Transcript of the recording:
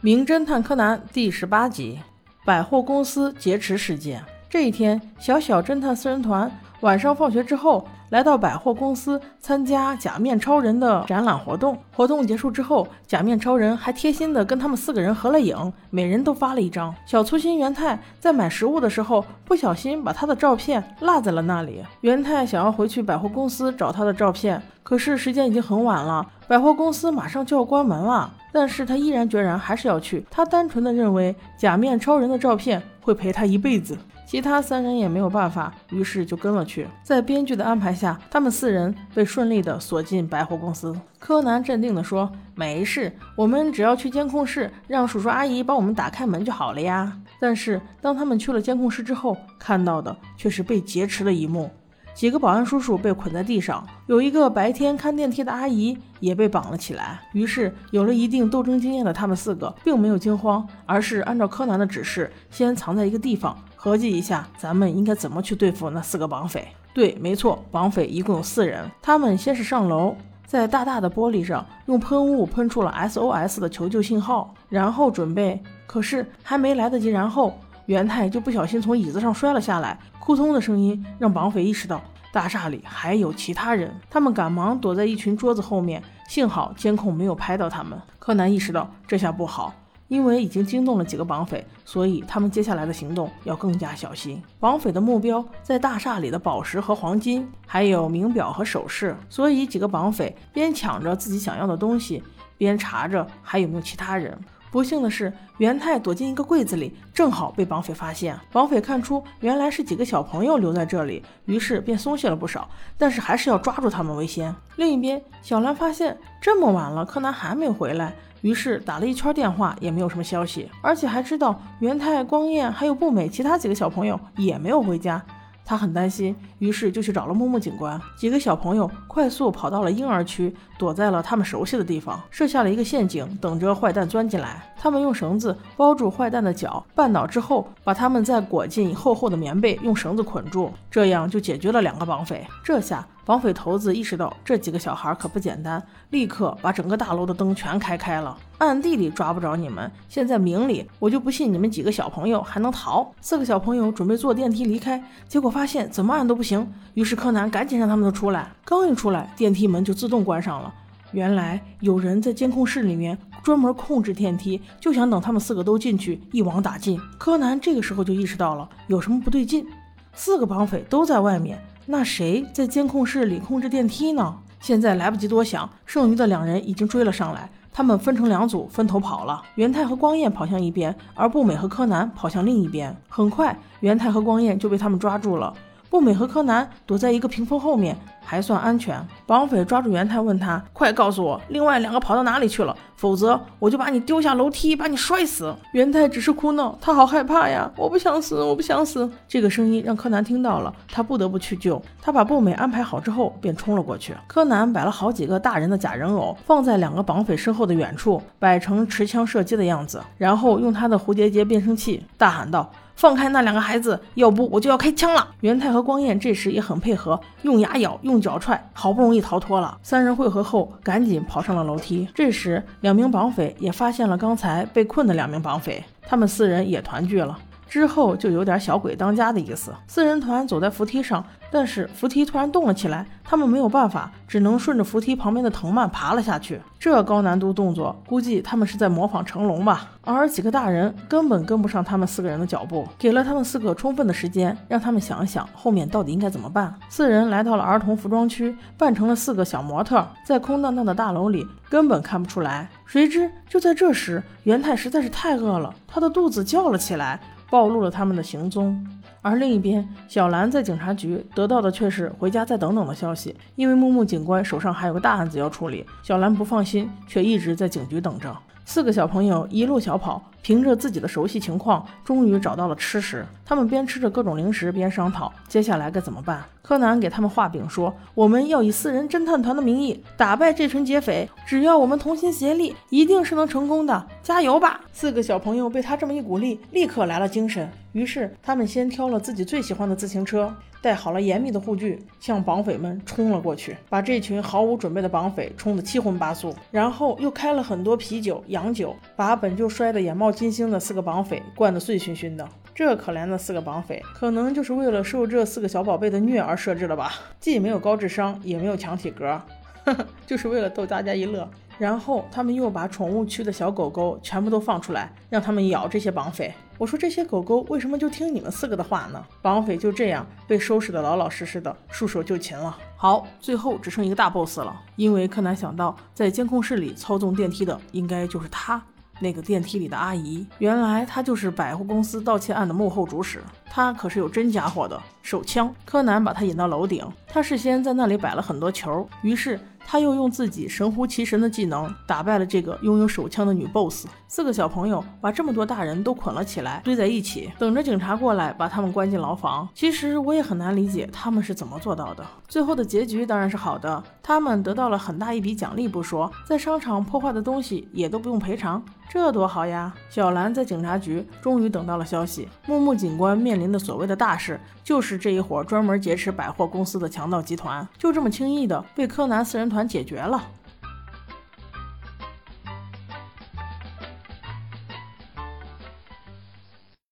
名侦探柯南第十八集：百货公司劫持事件。这一天，小小侦探四人团晚上放学之后，来到百货公司参加假面超人的展览活动。活动结束之后，假面超人还贴心的跟他们四个人合了影，每人都发了一张。小粗心元太在买食物的时候，不小心把他的照片落在了那里。元太想要回去百货公司找他的照片，可是时间已经很晚了，百货公司马上就要关门了。但是他毅然决然还是要去。他单纯的认为假面超人的照片会陪他一辈子。其他三人也没有办法，于是就跟了去。在编剧的安排下，他们四人被顺利的锁进百货公司。柯南镇定地说：“没事，我们只要去监控室，让叔叔阿姨帮我们打开门就好了呀。”但是当他们去了监控室之后，看到的却是被劫持的一幕。几个保安叔叔被捆在地上，有一个白天看电梯的阿姨也被绑了起来。于是，有了一定斗争经验的他们四个并没有惊慌，而是按照柯南的指示，先藏在一个地方，合计一下咱们应该怎么去对付那四个绑匪。对，没错，绑匪一共有四人。他们先是上楼，在大大的玻璃上用喷雾喷出了 SOS 的求救信号，然后准备，可是还没来得及，然后。元太就不小心从椅子上摔了下来，扑通的声音让绑匪意识到大厦里还有其他人，他们赶忙躲在一群桌子后面，幸好监控没有拍到他们。柯南意识到这下不好，因为已经惊动了几个绑匪，所以他们接下来的行动要更加小心。绑匪的目标在大厦里的宝石和黄金，还有名表和首饰，所以几个绑匪边抢着自己想要的东西，边查着还有没有其他人。不幸的是，元太躲进一个柜子里，正好被绑匪发现。绑匪看出原来是几个小朋友留在这里，于是便松懈了不少，但是还是要抓住他们为先。另一边，小兰发现这么晚了，柯南还没回来，于是打了一圈电话，也没有什么消息，而且还知道元太、光彦还有步美其他几个小朋友也没有回家。他很担心，于是就去找了木木警官。几个小朋友快速跑到了婴儿区，躲在了他们熟悉的地方，设下了一个陷阱，等着坏蛋钻进来。他们用绳子包住坏蛋的脚，绊倒之后，把他们再裹进厚厚的棉被，用绳子捆住，这样就解决了两个绑匪。这下。绑匪头子意识到这几个小孩可不简单，立刻把整个大楼的灯全开开了。暗地里抓不着你们，现在明里，我就不信你们几个小朋友还能逃。四个小朋友准备坐电梯离开，结果发现怎么按都不行。于是柯南赶紧让他们都出来。刚一出来，电梯门就自动关上了。原来有人在监控室里面专门控制电梯，就想等他们四个都进去一网打尽。柯南这个时候就意识到了有什么不对劲，四个绑匪都在外面。那谁在监控室里控制电梯呢？现在来不及多想，剩余的两人已经追了上来。他们分成两组，分头跑了。元太和光彦跑向一边，而步美和柯南跑向另一边。很快，元太和光彦就被他们抓住了。步美和柯南躲在一个屏风后面。还算安全。绑匪抓住元太，问他：“快告诉我，另外两个跑到哪里去了？否则我就把你丢下楼梯，把你摔死。”元太只是哭闹，他好害怕呀！我不想死，我不想死。这个声音让柯南听到了，他不得不去救。他把步美安排好之后，便冲了过去。柯南摆了好几个大人的假人偶，放在两个绑匪身后的远处，摆成持枪射击的样子，然后用他的蝴蝶结变声器大喊道。放开那两个孩子，要不我就要开枪了！元太和光彦这时也很配合，用牙咬，用脚踹，好不容易逃脱了。三人汇合后，赶紧跑上了楼梯。这时，两名绑匪也发现了刚才被困的两名绑匪，他们四人也团聚了。之后就有点小鬼当家的意思。四人团走在扶梯上，但是扶梯突然动了起来，他们没有办法，只能顺着扶梯旁边的藤蔓爬了下去。这高难度动作，估计他们是在模仿成龙吧。而几个大人根本跟不上他们四个人的脚步，给了他们四个充分的时间，让他们想想后面到底应该怎么办。四人来到了儿童服装区，扮成了四个小模特，在空荡荡的大楼里根本看不出来。谁知就在这时，元太实在是太饿了，他的肚子叫了起来。暴露了他们的行踪，而另一边，小兰在警察局得到的却是回家再等等的消息。因为木木警官手上还有个大案子要处理，小兰不放心，却一直在警局等着。四个小朋友一路小跑，凭着自己的熟悉情况，终于找到了吃食。他们边吃着各种零食，边商讨接下来该怎么办。柯南给他们画饼说：“我们要以四人侦探团的名义打败这群劫匪，只要我们同心协力，一定是能成功的。加油吧！”四个小朋友被他这么一鼓励，立刻来了精神。于是他们先挑了自己最喜欢的自行车，带好了严密的护具，向绑匪们冲了过去，把这群毫无准备的绑匪冲得七荤八素，然后又开了很多啤酒、洋酒，把本就摔得眼冒金星的四个绑匪灌得醉醺醺的。这可怜的四个绑匪，可能就是为了受这四个小宝贝的虐而设置的吧？既没有高智商，也没有强体格，呵呵，就是为了逗大家一乐。然后他们又把宠物区的小狗狗全部都放出来，让他们咬这些绑匪。我说这些狗狗为什么就听你们四个的话呢？绑匪就这样被收拾的老老实实的，束手就擒了。好，最后只剩一个大 boss 了，因为柯南想到在监控室里操纵电梯的应该就是他。那个电梯里的阿姨，原来她就是百货公司盗窃案的幕后主使。她可是有真家伙的手枪。柯南把他引到楼顶，他事先在那里摆了很多球，于是他又用自己神乎其神的技能打败了这个拥有手枪的女 boss。四个小朋友把这么多大人都捆了起来，堆在一起，等着警察过来把他们关进牢房。其实我也很难理解他们是怎么做到的。最后的结局当然是好的，他们得到了很大一笔奖励不说，在商场破坏的东西也都不用赔偿。这多好呀！小兰在警察局终于等到了消息，木木警官面临的所谓的大事，就是这一伙专门劫持百货公司的强盗集团，就这么轻易的被柯南四人团解决了。